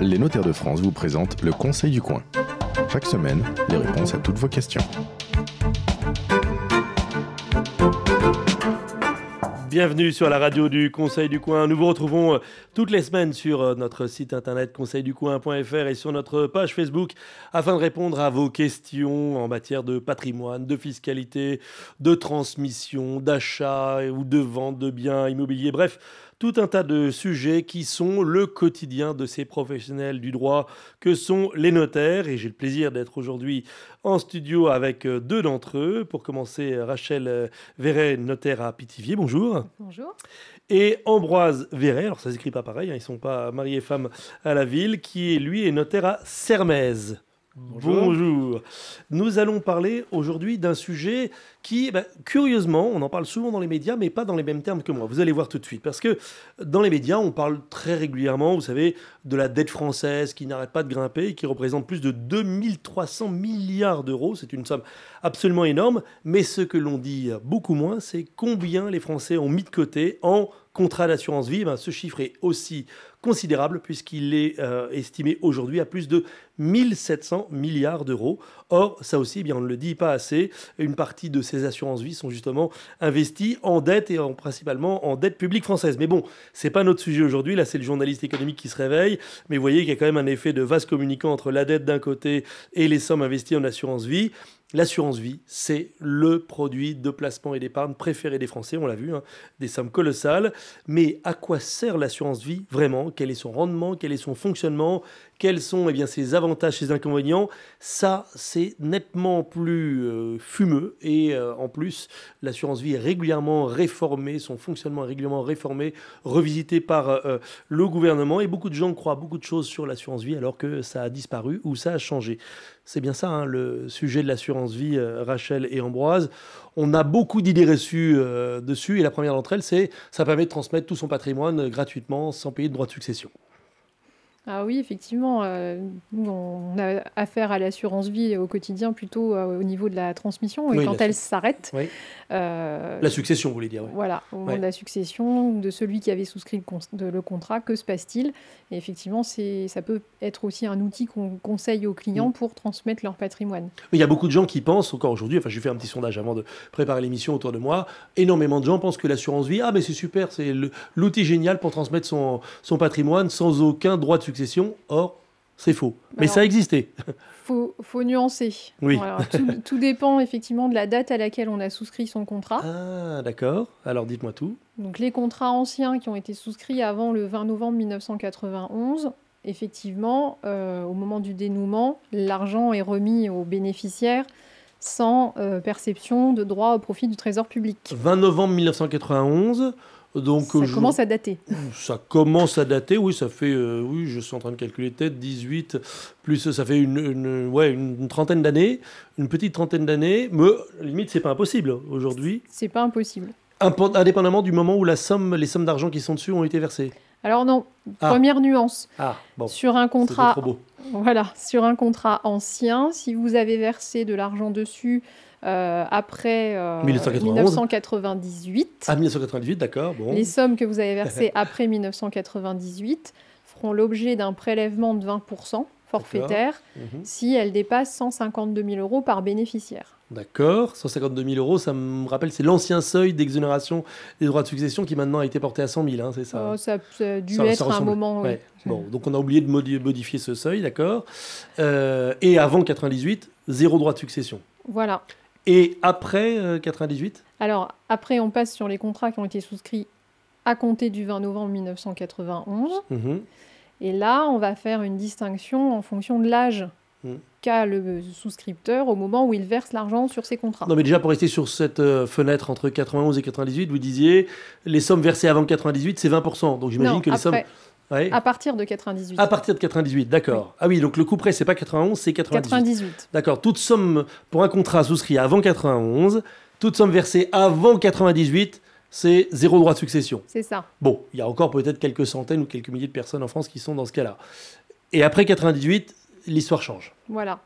Les notaires de France vous présentent le Conseil du coin. Chaque semaine, les réponses à toutes vos questions. Bienvenue sur la radio du Conseil du Coin. Nous vous retrouvons euh, toutes les semaines sur euh, notre site internet conseilducoin.fr et sur notre page Facebook afin de répondre à vos questions en matière de patrimoine, de fiscalité, de transmission, d'achat ou de vente de biens immobiliers. Bref, tout un tas de sujets qui sont le quotidien de ces professionnels du droit que sont les notaires. Et j'ai le plaisir d'être aujourd'hui en studio avec euh, deux d'entre eux. Pour commencer, Rachel euh, Verret, notaire à Pithiviers. Bonjour. Bonjour. Et Ambroise Verret, alors ça s'écrit pas pareil, hein, ils ne sont pas mariés et femmes à la ville, qui est lui est notaire à Sermez. Bonjour. Nous allons parler aujourd'hui d'un sujet qui, bah, curieusement, on en parle souvent dans les médias, mais pas dans les mêmes termes que moi. Vous allez voir tout de suite. Parce que dans les médias, on parle très régulièrement, vous savez, de la dette française qui n'arrête pas de grimper qui représente plus de 2300 milliards d'euros. C'est une somme absolument énorme. Mais ce que l'on dit beaucoup moins, c'est combien les Français ont mis de côté en contrat d'assurance vie. Ben, ce chiffre est aussi considérable puisqu'il est euh, estimé aujourd'hui à plus de 1700 milliards d'euros. Or, ça aussi, eh bien, on ne le dit pas assez, une partie de ces assurances-vie sont justement investies en dette et en, principalement en dette publique française. Mais bon, c'est pas notre sujet aujourd'hui, là c'est le journaliste économique qui se réveille, mais vous voyez qu'il y a quand même un effet de vase communicant entre la dette d'un côté et les sommes investies en assurance-vie. L'assurance vie, c'est le produit de placement et d'épargne préféré des Français, on l'a vu, hein, des sommes colossales. Mais à quoi sert l'assurance vie vraiment? Quel est son rendement? Quel est son fonctionnement? Quels sont eh bien, ses avantages, ses inconvénients? Ça, c'est nettement plus euh, fumeux. Et euh, en plus, l'assurance vie est régulièrement réformée, son fonctionnement est régulièrement réformé, revisité par euh, le gouvernement. Et beaucoup de gens croient beaucoup de choses sur l'assurance vie alors que ça a disparu ou ça a changé. C'est bien ça, hein, le sujet de l'assurance vie, Rachel et Ambroise. On a beaucoup d'idées reçues dessus. Et la première d'entre elles, c'est ça permet de transmettre tout son patrimoine gratuitement sans payer de droits de succession. Ah oui, effectivement, euh, on a affaire à l'assurance vie au quotidien plutôt euh, au niveau de la transmission et quand elle s'arrête. Euh, la succession, vous voulez dire. Voilà, au moment de la succession de celui qui avait souscrit le, contrat, que se passe-t-il? Et effectivement, ça peut être aussi un outil qu'on conseille aux clients mm. pour transmettre leur patrimoine. il y a beaucoup de gens qui pensent encore aujourd'hui, enfin j'ai fait un petit sondage avant de préparer l'émission autour de moi, énormément de gens pensent que l'assurance vie, ah mais c'est super, c'est l'outil génial pour transmettre son, son patrimoine sans aucun droit de succession succession. Or, c'est faux. Mais ça existait. Faut, faut nuancer. Oui. tout, dépend effectivement de la date à laquelle on a souscrit son contrat. Ah, d'accord. Alors dites-moi tout. Donc les contrats anciens qui ont été souscrits avant le 20 novembre 1991, effectivement, euh, au moment du dénouement, l'argent est remis aux bénéficiaires sans euh, perception de droit au profit du Trésor public. 20 novembre 1991, donc, ça commence à dater. Ça commence à dater, oui, ça fait, euh, oui, je suis en train de calculer tête, 18, plus ça fait une, ouais, une, trentaine d'années, une petite trentaine d'années, mais limite, c'est pas impossible aujourd'hui. C'est pas impossible. Indépendamment du moment où la somme, les sommes d'argent qui sont dessus ont été versées. Alors non, ah. première nuance. Ah, bon. Sur un contrat, voilà, sur un contrat ancien, si vous avez versé de l'argent dessus euh, après 1998. Euh, ah, 1998, d'accord. Bon. Les sommes que vous avez versées après 1998 feront l'objet d'un prélèvement de 20% forfaitaire mhm. si elles dépassent 152 000 euros par bénéficiaire. D'accord, 152 000 euros, ça me rappelle, c'est l'ancien seuil d'exonération des droits de succession qui maintenant a été porté à 100 000, hein, c'est ça oh, ça, a dû être un moment. Bon, donc on a oublié de modifier ce seuil, d'accord. Euh, et avant 98, zéro droit de succession. Voilà. Et après 98 euh, Alors, après, on passe sur les contrats qui ont été souscrits à compter du 20 novembre 1991. Mhm. Et là, on va faire une distinction en fonction de l'âge mhm. qu'a le souscripteur au moment où il verse l'argent sur ses contrats. Non, mais déjà, pour rester sur cette euh, fenêtre entre 91 et 98, vous disiez les sommes versées avant 98, c'est 20%. Donc j'imagine que les sommes. À partir de 98. À partir de 98, d'accord. Ah oui, donc le coup près, c'est pas 91, c'est 98. 98. D'accord. Toute somme pour un contrat souscrit avant 91, toute somme versée avant 98, c'est zéro droit de succession. C'est ça. Bon, il y a encore peut-être quelques centaines ou quelques milliers de personnes en France qui sont dans ce cas-là. Et après 98, l'histoire change. Voilà.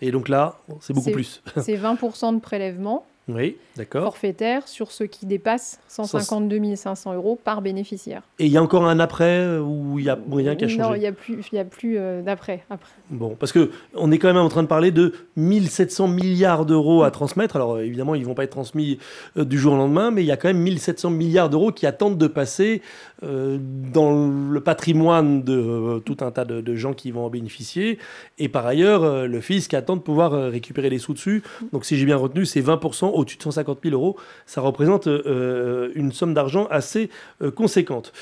Et donc là, c'est beaucoup plus. C'est 20% de prélèvement Oui, d'accord. Forfaitaire sur ce qui dépasse 152 500 euros par bénéficiaire. Et il y a encore un après euh, ou il y a rien qui a changé? Non, il n'y a plus, il y a plus euh, d'après. Après. Bon, parce que on est quand même en train de parler de 1700 milliards d'euros à transmettre. Alors évidemment, ils vont pas être transmis euh, du jour au lendemain, mais il y a quand même 1700 milliards d'euros qui attendent de passer dans le patrimoine de tout un tas de, gens qui vont en bénéficier. Et par ailleurs, le fisc attend de pouvoir récupérer les sous dessus. Donc si j'ai bien retenu, c'est 20% au-dessus de 150 000 euros. Ça représente euh, une somme d'argent assez euh, conséquente.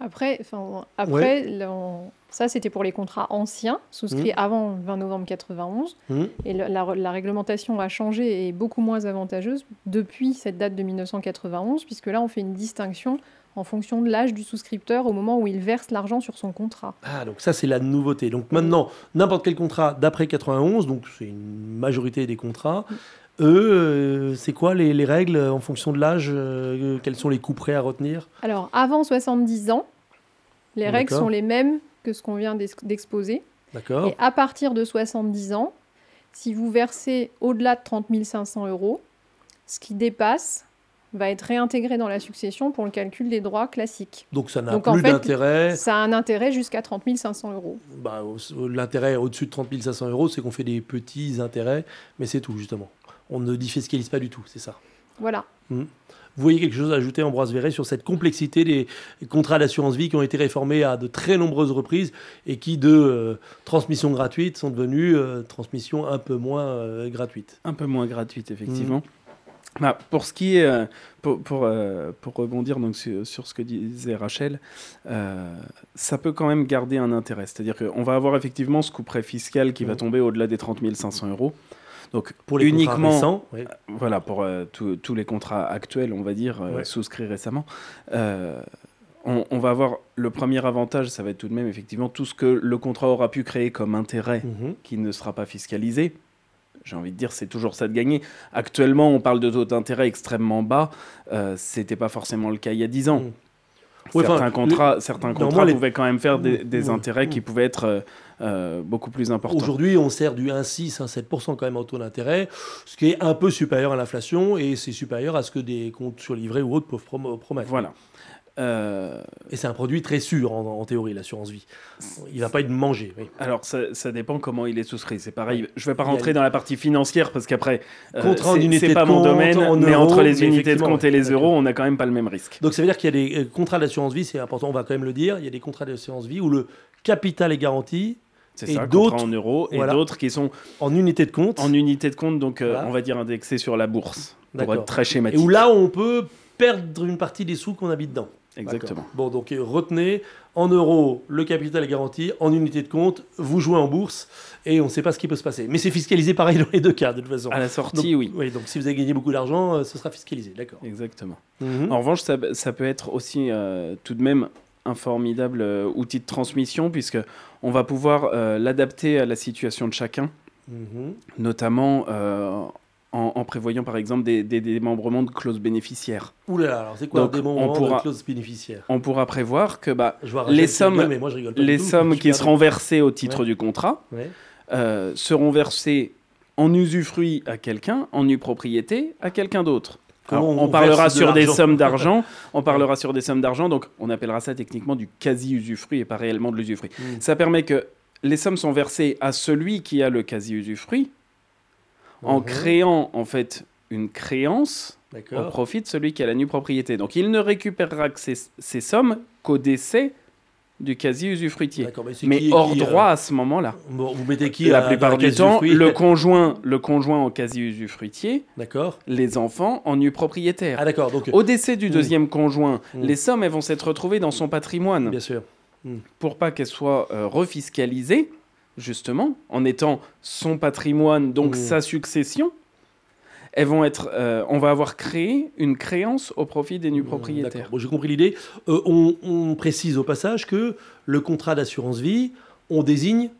Après, après ça c'était pour les contrats anciens, souscrits mmh. avant le 20 novembre 91. Mmh. Et la, réglementation a changé et est beaucoup moins avantageuse depuis cette date de 1991, puisque là on fait une distinction en fonction de l'âge du souscripteur au moment où il verse l'argent sur son contrat. Ah, donc ça c'est la nouveauté. Donc maintenant, n'importe quel contrat d'après 91, donc c'est une majorité des contrats, mmh. Eux, euh, c'est quoi les, règles en fonction de l'âge euh, Quels sont les coûts prêts à retenir? Alors, avant 70 ans, les règles sont les mêmes que ce qu'on vient d'exposer. D'accord. Et à partir de 70 ans, si vous versez au-delà de 30 500 euros, ce qui dépasse va être réintégré dans la succession pour le calcul des droits classiques. Donc ça n'a plus d'intérêt. Ça a un intérêt jusqu'à 30 500 euros. Bah, L'intérêt au-dessus de 30 500 euros, c'est qu'on fait des petits intérêts, mais c'est tout justement on ne défiscalise pas du tout, c'est ça. Voilà. Hmm. Vous voyez quelque chose à ajouter, Ambroise Verret, sur cette complexité des contrats d'assurance vie qui ont été réformés à de très nombreuses reprises et qui, de euh, transmission gratuite, sont devenus euh, transmission un peu moins euh, gratuite. Un peu moins gratuite, effectivement. Hmm. Bah, pour ce qui est, pour, pour, rebondir donc sur, ce que disait Rachel, ça peut quand même garder un intérêt. C'est-à-dire qu'on va avoir effectivement ce coup prêt fiscal qui va hmm. tomber au-delà des 30 500 euros. Donc pour les uniquement, euh, voilà, pour euh, tous les contrats actuels, on va dire, euh, souscrits récemment, on, va avoir le premier avantage, ça va être tout de même effectivement tout ce que le contrat aura pu créer comme intérêt mhm. qui ne sera pas fiscalisé. J'ai envie de dire, c'est toujours ça de gagner. Actuellement, on parle de taux d'intérêt extrêmement bas. C'était pas forcément le cas il y a 10 ans. Certains contrats, certains contrats pouvaient quand même faire des, intérêts qui pouvaient être euh, euh, beaucoup plus importants. Aujourd'hui, on sert du 1,6, 1,7% quand même en taux d'intérêt, ce qui est un peu supérieur à l'inflation et c'est supérieur à ce que des comptes sur livret ou autres peuvent promettre. Voilà. Euh, et c'est un produit très sûr en, théorie, l'assurance vie. Il va pas être mangé. Alors ça, dépend comment il est souscrit. C'est pareil. Je vais pas rentrer dans la partie financière parce qu'après, euh, c'est pas mon domaine. mais entre les unités de compte et les euros, on n'a quand même pas le même risque. Donc ça veut dire qu'il y a des euh, contrats d'assurance vie, c'est important, on va quand même le dire. Il y a des contrats d'assurance vie où le capital est garanti. C'est ça, d'autres en euros et d'autres qui sont en unité de compte. En unité de compte, donc euh, on va dire indexés sur la bourse, pour être très schématique. Et où là, on peut perdre une partie des sous qu'on habite dedans. Exactement. Bon, donc retenez, en euros, le capital est garanti, en unité de compte, vous jouez en bourse, et on ne sait pas ce qui peut se passer. Mais c'est fiscalisé pareil dans les deux cas, de toute façon. À la sortie, oui. Oui, donc si vous avez gagné beaucoup d'argent, euh, ce sera fiscalisé, d'accord. Exactement. Mhm. En revanche, ça, ça, peut être aussi euh, tout de même un formidable euh, outil de transmission, puisque on va pouvoir l'adapter à la situation de chacun. Mhm. Notamment en, prévoyant par exemple des, démembrements de clauses bénéficiaires. Oula, alors c'est quoi un démembrement pourra, de clauses bénéficiaires? On pourra prévoir que bah, les sommes, les sommes qui seront versées au titre du contrat euh, seront versées en usufruit à quelqu'un, en nue propriété à quelqu'un d'autre. on, parlera sur des sommes d'argent. On parlera sur des sommes d'argent, donc on appellera ça techniquement du quasi-usufruit et pas réellement de l'usufruit. Hmm. Ça permet que les sommes sont versées à celui qui a le quasi-usufruit, en mhm. créant en fait une créance au profit de celui qui a la nue propriété. Donc il ne récupérera que ces, sommes qu'au décès du quasi-usufruitier. Mais, hors euh, droit à ce moment-là. vous mettez qui La plupart du temps, le conjoint, le conjoint en quasi-usufruitier, les enfants en nue propriétaire. Ah. Donc... Au décès du hmm. deuxième conjoint, hmm. les sommes elles vont s'être retrouvées dans son patrimoine. Bien sûr. Hmm. Pour pas qu'elles soient euh, refiscalisées justement, en étant son patrimoine, donc mmh. sa succession, elles vont être, euh, on va avoir créé une créance au profit des nus mmh, propriétaires. Bon, J'ai compris l'idée. Euh, on, précise au passage que le contrat d'assurance vie, on désigne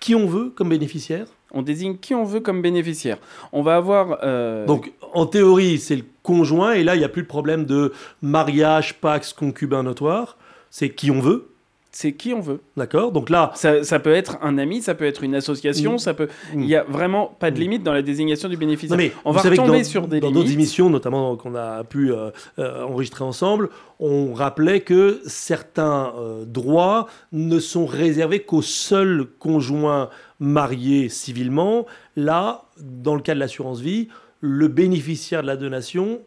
qui on veut comme bénéficiaire? On désigne qui on veut comme bénéficiaire. On va avoir. Euh, donc, en théorie, c'est le conjoint, et là, il n'y a plus de problème de mariage, pax, concubin notoire. C'est qui on veut. C'est qui on veut. D'accord. Donc là, ça, peut être un ami, ça peut être une association, mm. ça peut. Mm. Il y a vraiment pas de mm. limite dans la désignation du bénéficiaire. mais on va retomber sur des dans d'autres émissions, notamment qu'on a pu euh, euh, enregistrer ensemble, on rappelait que certains euh, droits ne sont réservés qu'aux seuls conjoints mariés civilement. Là, dans le cas de l'assurance vie, le bénéficiaire de la donation,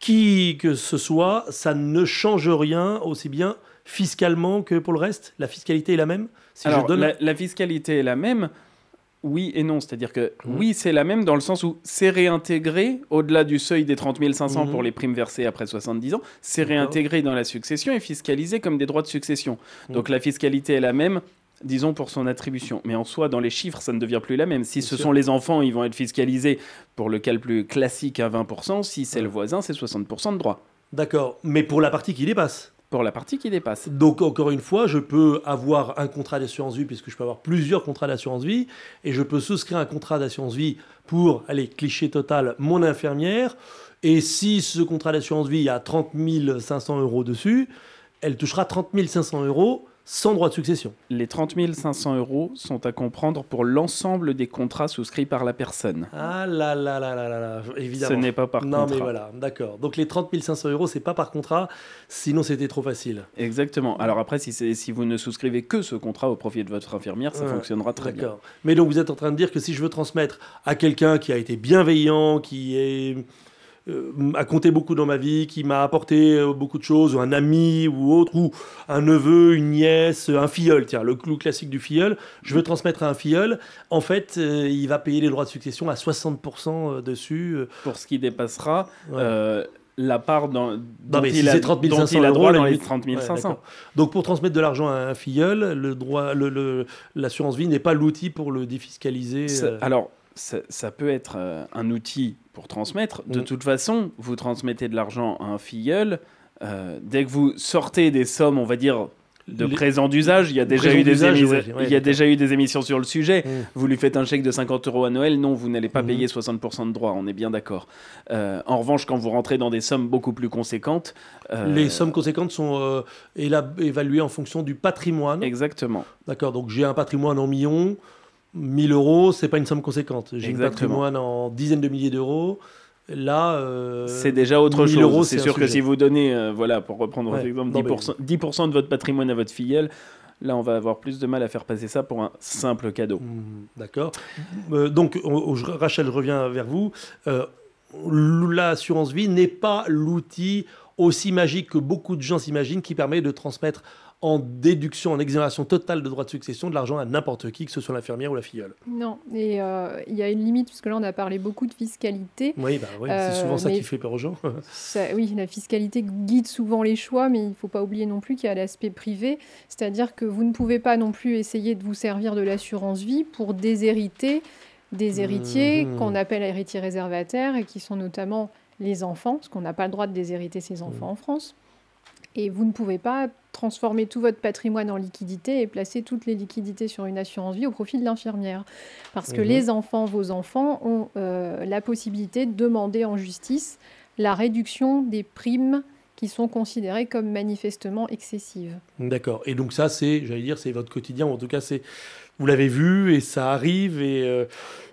qui que ce soit, ça ne change rien aussi bien fiscalement que pour le reste? La fiscalité est la même? Alors, la, fiscalité est la même, oui et non. C'est-à-dire que mmh. oui, c'est la même dans le sens où c'est réintégré au-delà du seuil des 30 500 mmh. pour les primes versées après 70 ans, c'est réintégré dans la succession et fiscalisé comme des droits de succession. Mmh. Donc la fiscalité est la même disons pour son attribution. Mais en soi, dans les chiffres, ça ne devient plus la même. Si ce sont les enfants, ils vont être fiscalisés pour le cas le plus classique à 20%. Si c'est le voisin, c'est 60% de droits. D'accord. Mais pour la partie qui dépasse pour la partie qui dépasse. Donc encore une fois, je peux avoir un contrat d'assurance vie puisque je peux avoir plusieurs contrats d'assurance vie et je peux souscrire un contrat d'assurance vie pour, allez, cliché total, mon infirmière. Et si ce contrat d'assurance vie a 30 500 euros dessus, elle touchera 30 500 euros sans droit de succession. Les 30 500 euros sont à comprendre pour l'ensemble des contrats souscrits par la personne. Ah là là là là là, évidemment. Ce n'est pas par contrat. Non mais voilà, d'accord. Donc les 30 500 euros, c'est pas par contrat, sinon c'était trop facile. Exactement. Alors après, si, si vous ne souscrivez que ce contrat au profit de votre infirmière, ça fonctionnera très bien. Mais donc vous êtes en train de dire que si je veux transmettre à quelqu'un qui a été bienveillant, qui est a compté beaucoup dans ma vie, qui m'a apporté euh, beaucoup de choses, un ami ou autre, ou un neveu, une nièce, un filleul, tiens, le clou classique du filleul, je veux transmettre à un filleul, en fait, euh, il va payer les droits de succession à 60% dessus. Pour ce qui dépassera, la part dans, dont, il, a, 30 500 droit dans les 30 500. Donc pour transmettre de l'argent à un filleul, le droit, l'assurance vie n'est pas l'outil pour le défiscaliser. Alors, ça, peut être un outil pour transmettre. De mm. toute façon, vous transmettez de l'argent à un filleul. Euh, dès que vous sortez des sommes, on va dire, de présent d'usage, il y a, déjà eu, des il y a déjà eu des émissions sur le sujet. Mm. Vous lui faites un chèque de 50 euros à Noël, non, vous n'allez pas mm. payer 60% de droits, on est bien d'accord. Euh, en revanche, quand vous rentrez dans des sommes beaucoup plus conséquentes... Euh, Les sommes conséquentes sont évaluées en fonction du patrimoine. Exactement. D'accord, donc j'ai un patrimoine en millions. 1000 euros, c'est pas une somme conséquente. J'ai un patrimoine en dizaines de milliers d'euros. Là, euh, c'est déjà autre chose. C'est sûr que si vous donnez, euh, voilà, pour reprendre votre exemple, 10%, 10 de votre patrimoine à votre filleule, là, on va avoir plus de mal à faire passer ça pour un simple cadeau. Mmh, d'accord. Euh, donc, Rachel revient vers vous. L'assurance vie n'est pas l'outil aussi magique que beaucoup de gens s'imaginent qui permet de transmettre en déduction, en exonération totale de droits de succession de l'argent à n'importe qui, que ce soit l'infirmière ou la filleule. Non, et euh, il y a une limite, puisque là on a parlé beaucoup de fiscalité. Oui, bah c'est souvent ça qui fait peur aux gens. oui, la fiscalité guide souvent les choix, mais il ne faut pas oublier non plus qu'il y a l'aspect privé, c'est-à-dire que vous ne pouvez pas non plus essayer de vous servir de l'assurance vie pour déshériter des héritiers mmh. qu'on appelle héritiers réservataires et qui sont notamment les enfants, parce qu'on n'a pas le droit de déshériter ses enfants mmh. en France. Et vous ne pouvez pas transformer tout votre patrimoine en liquidité et placer toutes les liquidités sur une assurance vie au profit de l'infirmière. Parce que mhm. les enfants, vos enfants, ont euh, la possibilité de demander en justice la réduction des primes qui sont considérées comme manifestement excessives. D'accord. Et donc ça, c'est, j'allais dire, c'est votre quotidien, en tout cas, c'est, vous l'avez vu et ça arrive et, euh,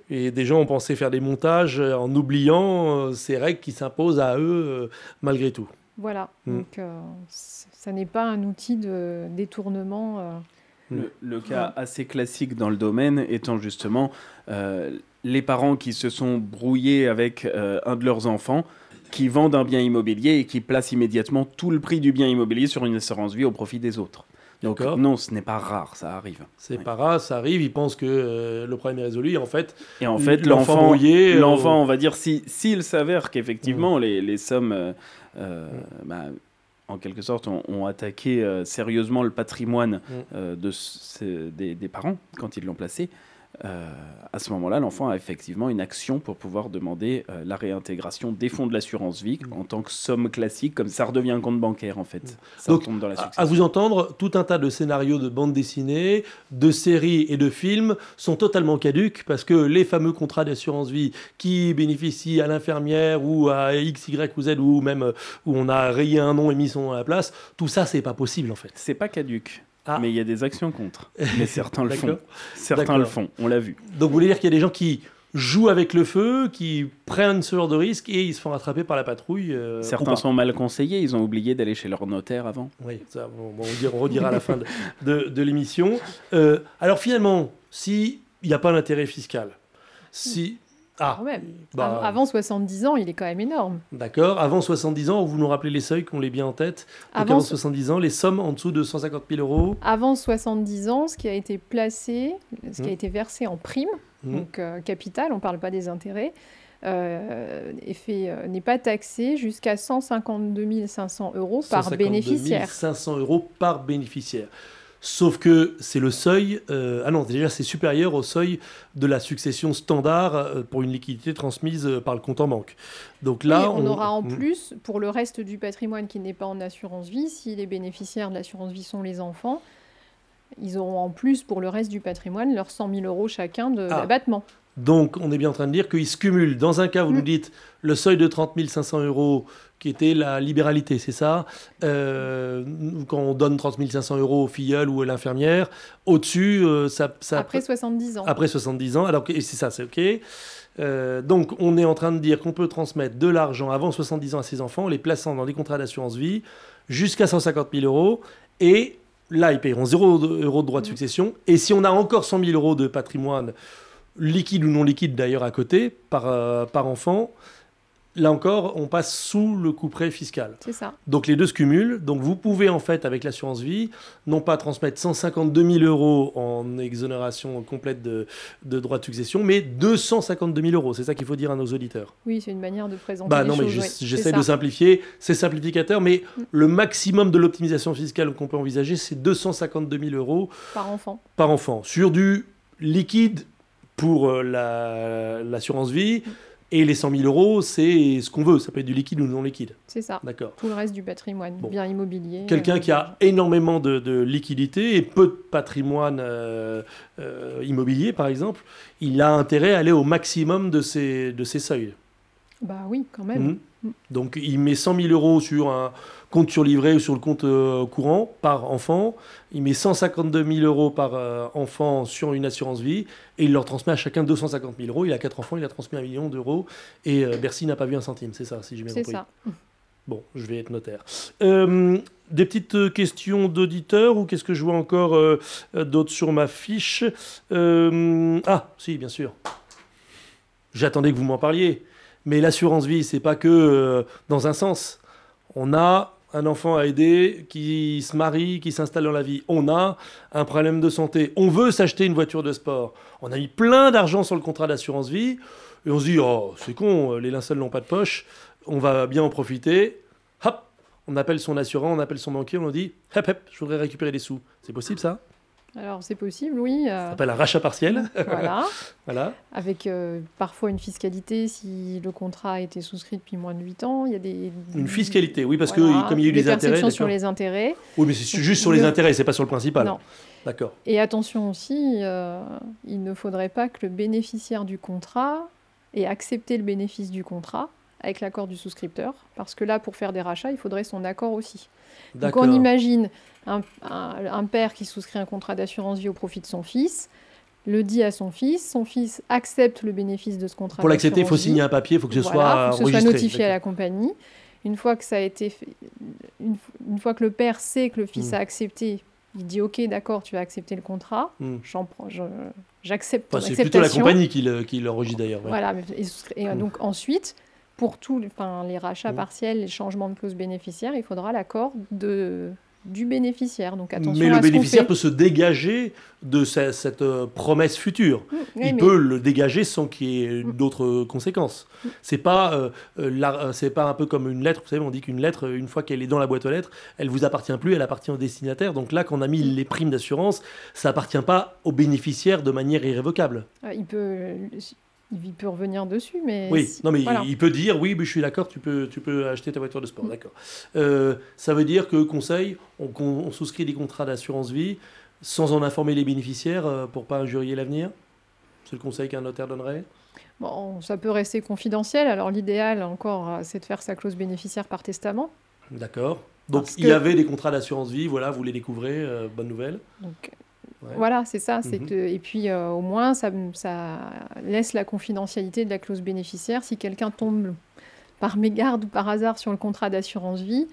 et des gens ont pensé faire des montages en oubliant euh, ces règles qui s'imposent à eux malgré tout. Voilà, mm. donc euh, ça n'est pas un outil de détournement. Euh. Le, cas assez classique dans le domaine étant justement euh, les parents qui se sont brouillés avec un de leurs enfants, qui vendent un bien immobilier et qui placent immédiatement tout le prix du bien immobilier sur une assurance vie au profit des autres. Donc non, ce n'est pas rare, ça arrive. C'est pas rare, ça arrive. Ils pensent que le problème est résolu. en fait, et en fait, l'enfant, l'enfant, on va dire, si s'il s'avère qu'effectivement mm. les, les, sommes euh, bah, en quelque sorte, ont, attaqué euh, sérieusement le patrimoine mm. euh, de des, parents quand ils l'ont placé. Euh, à ce moment-là, l'enfant a effectivement une action pour pouvoir demander euh, la réintégration des fonds de l'assurance vie mm. en tant que somme classique, comme ça redevient un compte bancaire en fait. Mm. Ça Donc, dans la à vous entendre, tout un tas de scénarios de bande dessinée, de séries et de films sont totalement caduques parce que les fameux contrats d'assurance vie qui bénéficient à l'infirmière ou à X, Y ou Z ou même où on a rayé un nom et mis son nom à la place, tout ça c'est pas possible en fait. C'est pas caduque. Ah. Mais il y a des actions contre. Mais certains le font. Certains le font, on l'a vu. Donc vous voulez dire qu'il y a des gens qui jouent avec le feu, qui prennent ce genre de risque et ils se font rattraper par la patrouille. Euh, certains sont mal conseillés, ils ont oublié d'aller chez leur notaire avant. Oui, ça, on, redira à la fin de, l'émission. Euh, alors finalement, s'il n'y a pas d'intérêt fiscal, si ah, bah, Avant 70 ans, il est quand même énorme. D'accord. Avant 70 ans, vous nous rappelez les seuils qu'on les bien en tête? avant, 70 ans, les sommes en dessous de 150 000 euros. Avant 70 ans, ce qui a été placé, ce qui a mmh. été versé en prime, mmh. donc euh, capital, on ne parle pas des intérêts, euh, euh, n'est pas taxé jusqu'à 152 500 euros par bénéficiaire. 500 euros par bénéficiaire. Sauf que c'est le seuil, euh, ah non, déjà c'est supérieur au seuil de la succession standard euh, pour une liquidité transmise euh, par le compte en banque. Donc là, on, aura en plus, pour le reste du patrimoine qui n'est pas en assurance vie, si les bénéficiaires de l'assurance vie sont les enfants, ils auront en plus pour le reste du patrimoine leurs 100 000 euros chacun d'abattement. Ah. Donc on est bien en train de dire qu'ils se cumulent. Dans un cas, vous nous hmm. dites le seuil de 30 500 euros qui était la libéralité, c'est ça? Euh, Quand on donne 30 500 euros au filleul ou à l'infirmière, au-dessus, euh, ça, Après 70 ans. Après 70 ans, alors c'est ça, c'est OK. Euh, donc on est en train de dire qu'on peut transmettre de l'argent avant 70 ans à ses enfants, en les plaçant dans des contrats d'assurance vie, jusqu'à 150 000 euros, et là, ils paieront 0 euros de droit de mmh. succession, et si on a encore 100 000 euros de patrimoine, liquide ou non liquide d'ailleurs à côté, par, par enfant, là encore, on passe sous le couperet fiscal. C'est ça. Donc les deux se cumulent. Donc vous pouvez en fait, avec l'assurance vie, non pas transmettre 152 000 euros en exonération complète de, droits de succession, mais 252 000 euros. C'est ça qu'il faut dire à nos auditeurs. Oui, c'est une manière de présenter bah, les non, mais j'essaie de simplifier. C'est simplificateur, mais mm. le maximum de l'optimisation fiscale qu'on peut envisager, c'est 252 000 euros par enfant. Par enfant. Sur du liquide pour euh, l'assurance vie. Mm. Et les 100 000 euros, c'est ce qu'on veut. Ça peut être du liquide ou non liquide. C'est ça. D'accord. Tout le reste du patrimoine, bien immobilier. Quelqu'un qui a énormément de, liquidités et peu de patrimoine euh, euh, immobilier, par exemple, il a intérêt à aller au maximum de ces, de seuils. Bah oui, quand même. Mmh. Mm. Donc il met 100 000 euros sur un compte surlivré ou sur le compte euh, courant par enfant. Il met 152 000 euros par euh, enfant sur une assurance vie et il leur transmet à chacun 250 000 euros. Il a quatre enfants, il a transmis un million d'euros et euh, Bercy n'a pas vu un centime. C'est ça, si j'ai bien compris. C'est ça. Bon, je vais être notaire. des petites questions d'auditeurs ou qu'est-ce que je vois encore d'autres sur ma fiche? Ah, si, bien sûr. J'attendais que vous m'en parliez. Mais l'assurance vie, c'est pas que dans un sens. On a un enfant à aider qui se marie, qui s'installe dans la vie. On a un problème de santé. On veut s'acheter une voiture de sport. On a mis plein d'argent sur le contrat d'assurance vie. Et on se dit, oh, c'est con, les linceuls n'ont pas de poche. On va bien en profiter. Hop, on appelle son assurant, on appelle son banquier, on dit, hop, hop, je voudrais récupérer des sous. C'est possible ça? Alors c'est possible, oui. Euh, ça s'appelle un rachat partiel. voilà. voilà. Avec euh, parfois une fiscalité si le contrat a été souscrit depuis moins de 8 ans. Il y a des... Une fiscalité, oui, parce que comme il y a eu des, intérêts. sur les intérêts. Oui, mais c'est juste sur les intérêts, c'est pas sur le principal. Non. D'accord. Et attention aussi, euh, il ne faudrait pas que le bénéficiaire du contrat ait accepté le bénéfice du contrat avec l'accord du souscripteur, parce que là, pour faire des rachats, il faudrait son accord aussi. Donc on imagine un, père qui souscrit un contrat d'assurance vie au profit de son fils, le dit à son fils, son fils accepte le bénéfice de ce contrat. Pour l'accepter, il faut signer un papier, il faut que ce soit faut que ce soit notifié à la compagnie. Une fois que ça a été, fait, une, fois que le père sait que le fils hmm. a accepté, il dit ok, d'accord, tu as accepté le contrat, hmm. j'en prends, j'accepte. Enfin, c'est plutôt la compagnie qui l'enregistre d'ailleurs. Voilà, et, hmm. donc ensuite, pour tous enfin, les rachats partiels, les changements de clause bénéficiaire, il faudra l'accord de du bénéficiaire. Donc attention mais le bénéficiaire peut se dégager de cette, euh, promesse future. Mmh, il peut le dégager sans qu'il y ait mmh. d'autres conséquences. Mmh. C'est pas, euh, euh, c'est pas un peu comme une lettre. Vous savez, on dit qu'une lettre, une fois qu'elle est dans la boîte aux lettres, elle vous appartient plus, elle appartient au destinataire. Donc là, quand on a mis les primes d'assurance, ça appartient pas au bénéficiaire de manière irrévocable. Il peut il peut revenir dessus, mais... Oui, non, mais il, peut dire, oui, mais je suis d'accord, tu peux, tu peux acheter ta voiture de sport, mm. d'accord. Euh, ça veut dire que, conseil, on, souscrit des contrats d'assurance vie sans en informer les bénéficiaires euh, pour pas injurier l'avenir? C'est le conseil qu'un notaire donnerait? Bon, ça peut rester confidentiel. Alors l'idéal, encore, euh, c'est de faire sa clause bénéficiaire par testament. D'accord. Donc il y avait des contrats d'assurance vie, voilà, vous les découvrez, bonne nouvelle. Donc voilà, c'est ça. C'est mhm. Et puis, euh, au moins, ça, ça, laisse la confidentialité de la clause bénéficiaire. Si quelqu'un tombe par mégarde ou par hasard sur le contrat d'assurance vie,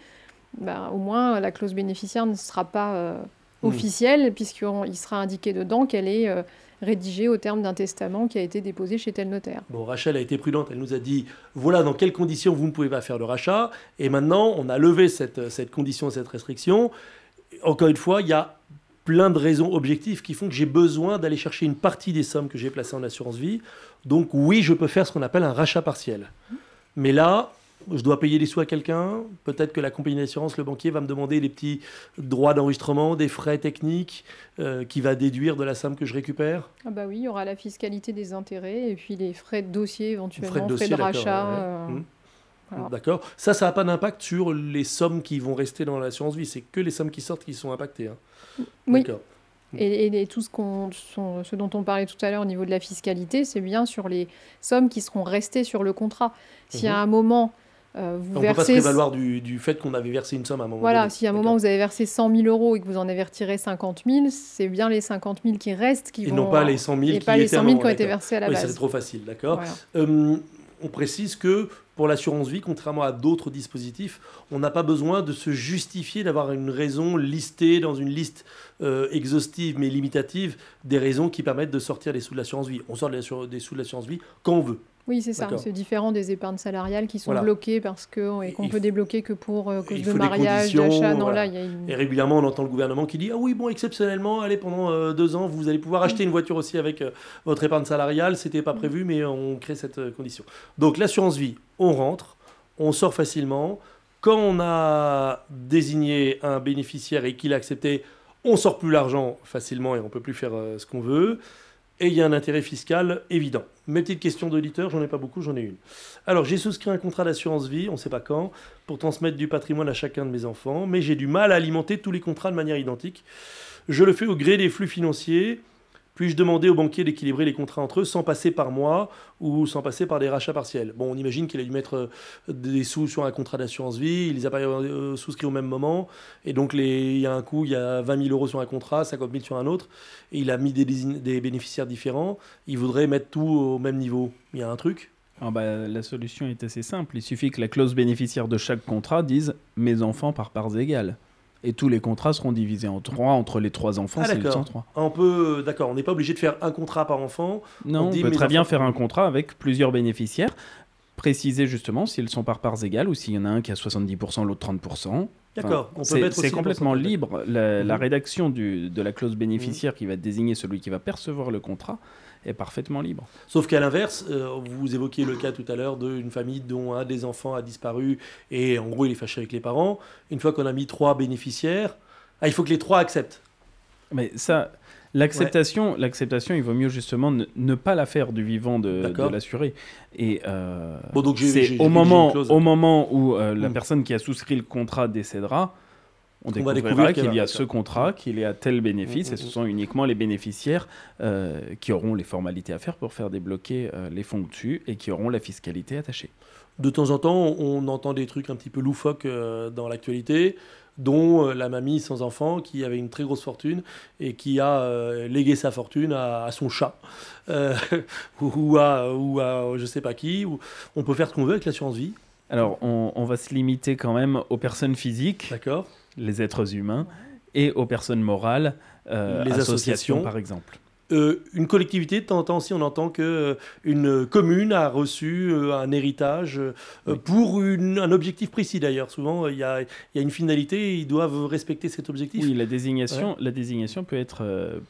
bah, au moins, la clause bénéficiaire ne sera pas euh, mhm. officielle, puisqu'il sera indiqué dedans qu'elle est euh, rédigée au terme d'un testament qui a été déposé chez tel notaire. Bon, Rachel a été prudente. Elle nous a dit voilà dans quelles conditions vous ne pouvez pas faire le rachat. Et maintenant, on a levé cette, cette condition, cette restriction. Encore une fois, il y a plein de raisons objectives qui font que j'ai besoin d'aller chercher une partie des sommes que j'ai placées en assurance vie. Donc oui, je peux faire ce qu'on appelle un rachat partiel. Mais là, je dois payer des sous à quelqu'un. Peut-être que la compagnie d'assurance, le banquier, va me demander des petits droits d'enregistrement, des frais techniques euh, qui va déduire de la somme que je récupère. Ah bah oui, il y aura la fiscalité des intérêts et puis les frais de dossier éventuellement, frais de, rachat. Euh, hum. D'accord. Ça, ça n'a pas d'impact sur les sommes qui vont rester dans l'assurance vie. C'est que les sommes qui sortent qui sont impactées. Hein. Oui. Et, tout ce, ce dont on parlait tout à l'heure au niveau de la fiscalité, c'est bien sur les sommes qui seront restées sur le contrat. Si à mhm. un moment, euh, vous on versez... peut pas se prévaloir du, du, fait qu'on avait versé une somme à un moment Voilà, si à un moment vous avez versé 100 000 euros et que vous en avez retiré 50 000, c'est bien les 50 000 qui restent qui et vont... non pas les 100 000 et qui, pas les 100 000 qui ont été versés à la oui, base. c'est trop facile, d'accord. Euh, on précise que pour l'assurance vie, contrairement à d'autres dispositifs, on n'a pas besoin de se justifier d'avoir une raison listée dans une liste euh, exhaustive mais limitative des raisons qui permettent de sortir des sous de l'assurance vie. On sort des sous de l'assurance vie quand on veut. Oui, c'est ça. C'est différent des épargnes salariales qui sont bloquées parce que et qu'on peut débloquer que pour euh, cause de mariage, d'achat. Une... Et régulièrement, on entend le gouvernement qui dit ah oui, bon, exceptionnellement, allez pendant euh, deux ans, vous allez pouvoir acheter une voiture aussi avec euh, votre épargne salariale. C'était pas prévu, mais on crée cette condition. Donc l'assurance vie, on rentre, on sort facilement. Quand on a désigné un bénéficiaire et qu'il a accepté, on sort plus l'argent facilement et on peut plus faire ce qu'on veut et il y a un intérêt fiscal évident. Mes petites questions d'auditeurs, j'en ai pas beaucoup, j'en ai une. Alors, j'ai souscrit un contrat d'assurance vie, on ne sait pas quand, pour transmettre du patrimoine à chacun de mes enfants, mais j'ai du mal à alimenter tous les contrats de manière identique. Je le fais au gré des flux financiers puis-je demander au banquier d'équilibrer les contrats entre eux sans passer par moi ou sans passer par des rachats partiels? Bon, on imagine qu'il a dû mettre euh, des sous sur un contrat d'assurance vie, il les a pas euh, souscrits au même moment, et donc il y a un coup, il y a 20 000 euros sur un contrat, 50 000 sur un autre, et il a mis des, des bénéficiaires différents, il voudrait mettre tout au même niveau. Il y a un truc? Ah bah, la solution est assez simple. Il suffit que la clause bénéficiaire de chaque contrat dise mes enfants par parts égales et tous les contrats seront divisés en trois entre les trois enfants, ah, c'est le 103. On peut, d'accord, on n'est pas obligé de faire un contrat par enfant. Non, on, peut très bien faire un contrat avec plusieurs bénéficiaires, préciser justement s'ils sont par parts égales ou s'il y en a un qui a 70%, l'autre 30%. D'accord, c'est complètement libre. La, la mhm. rédaction du, de la clause bénéficiaire qui va désigner celui qui va percevoir le contrat est parfaitement libre. Sauf qu'à l'inverse, euh, vous évoquiez le cas tout à l'heure d'une famille dont un des enfants a disparu et en gros il est fâché avec les parents. Une fois qu'on a mis trois bénéficiaires, ah, il faut que les trois acceptent. Mais ça, l'acceptation, l'acceptation, il vaut mieux justement ne, pas la faire du vivant de, de l'assuré. Et euh, c'est au moment, au moment où euh, la hmm. personne qui a souscrit le contrat décédera, on, découvrira qu'il y a ce contrat, qu'il y a tel bénéfice, et ce sont uniquement les bénéficiaires euh, qui auront les formalités à faire pour faire débloquer euh, les fonds dessus et qui auront la fiscalité attachée. De temps en temps, on entend des trucs un petit peu loufoques euh, dans l'actualité, dont la mamie sans enfant qui avait une très grosse fortune et qui a légué sa fortune à, son chat ou, à, ou à je sais pas qui. On peut faire ce qu'on veut avec l'assurance vie. Alors, on, on va se limiter quand même aux personnes physiques. D'accord les êtres humains, et aux personnes morales, euh, les associations, par exemple. Euh, une collectivité, de temps en temps aussi, on entend que euh, une commune a reçu euh, un héritage pour un objectif précis d'ailleurs. Souvent, il y a, une finalité, ils doivent respecter cet objectif. Oui, la désignation, la désignation peut être,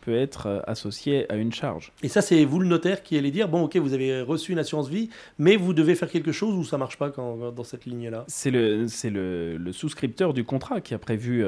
peut être associée à une charge. Et ça, c'est vous le notaire qui allez dire bon, ok, vous avez reçu une assurance vie, mais vous devez faire quelque chose ou ça marche pas quand, dans cette ligne-là C'est le, le, le souscripteur du contrat qui a prévu.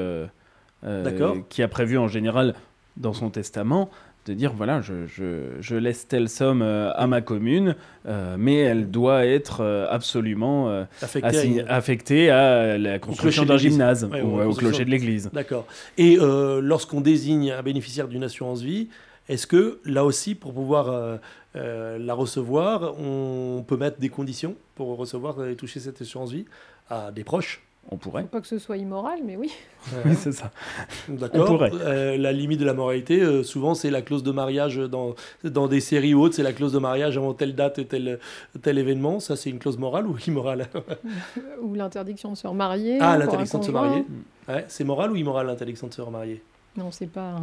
qui a prévu en général dans son testament de dire voilà, je, je, je, laisse telle somme euh, à ma commune, euh, mais elle doit être euh, absolument affectée, à, la construction d'un gymnase ou au clocher de l'église. D'accord. Et lorsqu'on désigne un bénéficiaire d'une assurance vie, est-ce que là aussi, pour pouvoir la recevoir, on peut mettre des conditions pour recevoir et toucher cette assurance vie à des proches? On pourrait. Faut pas que ce soit immoral, mais oui. oui, c'est ça. D'accord. Euh, la limite de la moralité, euh, souvent, c'est la clause de mariage dans, dans des séries hautes, c'est la clause de mariage avant telle date, tel, tel événement. Ça, c'est une clause morale ou immorale? Ou l'interdiction de se remarier. Ah, l'interdiction de se marier. Ouais, c'est moral ou immoral l'interdiction de se remarier? Non, c'est pas.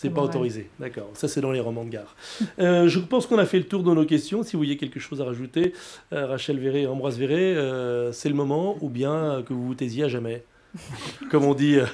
C'est pas autorisé, d'accord. Ça, c'est dans les romans de gare. Euh, je pense qu'on a fait le tour de nos questions. Si vous voyez quelque chose à rajouter, euh, Rachel Verret, Ambroise Verret, euh, c'est le moment, ou bien que vous vous taisiez à jamais. Comme on dit. Euh,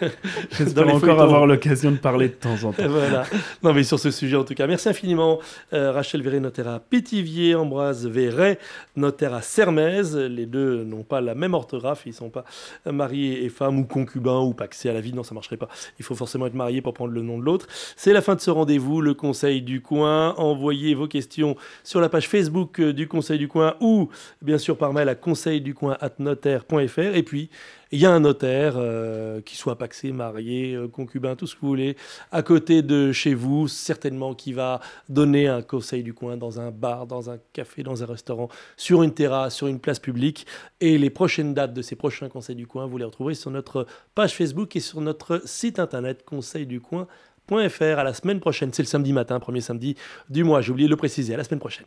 J'espère encore avoir l'occasion de parler de temps en temps. voilà. Non, mais sur ce sujet, en tout cas. Merci infiniment, euh, Rachel Verret, notaire à Pétivier, Ambroise Verret, notaire à Sermez. Les deux n'ont pas la même orthographe. Ils ne sont pas mariés et femmes ou concubins ou paxés à la vie. Non, ça ne marcherait pas. Il faut forcément être marié pour prendre le nom de l'autre. C'est la fin de ce rendez-vous. Le Conseil du Coin. Envoyez vos questions sur la page Facebook euh, du Conseil du Coin ou, bien sûr, par mail à conseilducoin.notaire.fr. Et puis, il y a un notaire, euh, qui soit paxé, marié, euh, concubin, tout ce que vous voulez, à côté de chez vous, certainement qui va donner un conseil du coin dans un bar, dans un café, dans un restaurant, sur une terrasse, sur une place publique. Et les prochaines dates de ces prochains conseils du coin, vous les retrouverez sur notre page Facebook et sur notre site internet conseilducoin.fr. À la semaine prochaine, c'est le samedi matin, premier samedi du mois. J'ai oublié de le préciser. À la semaine prochaine.